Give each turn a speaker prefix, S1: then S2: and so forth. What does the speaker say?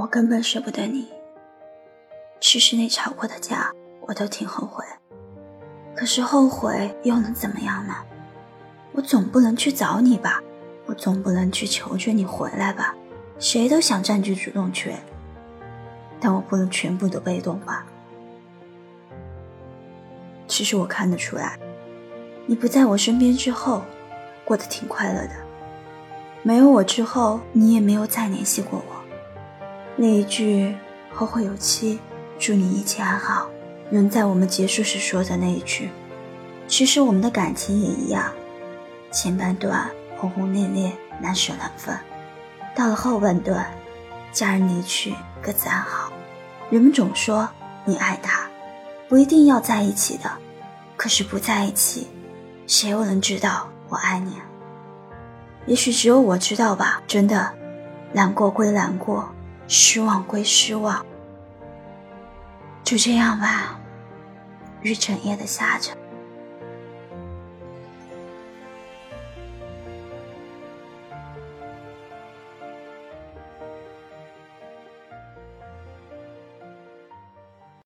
S1: 我根本舍不得你。其实那吵过的架，我都挺后悔。可是后悔又能怎么样呢？我总不能去找你吧？我总不能去求求你回来吧？谁都想占据主动权，但我不能全部都被动吧？其实我看得出来，你不在我身边之后，过得挺快乐的。没有我之后，你也没有再联系过我。那一句“后会有期”。祝你一切安好，仍在我们结束时说的那一句。其实我们的感情也一样，前半段轰轰烈烈，难舍难分，到了后半段，家人离去，各自安好。人们总说你爱他，不一定要在一起的，可是不在一起，谁又能知道我爱你？也许只有我知道吧。真的，难过归难过，失望归失望。就这样吧，雨整夜的下着。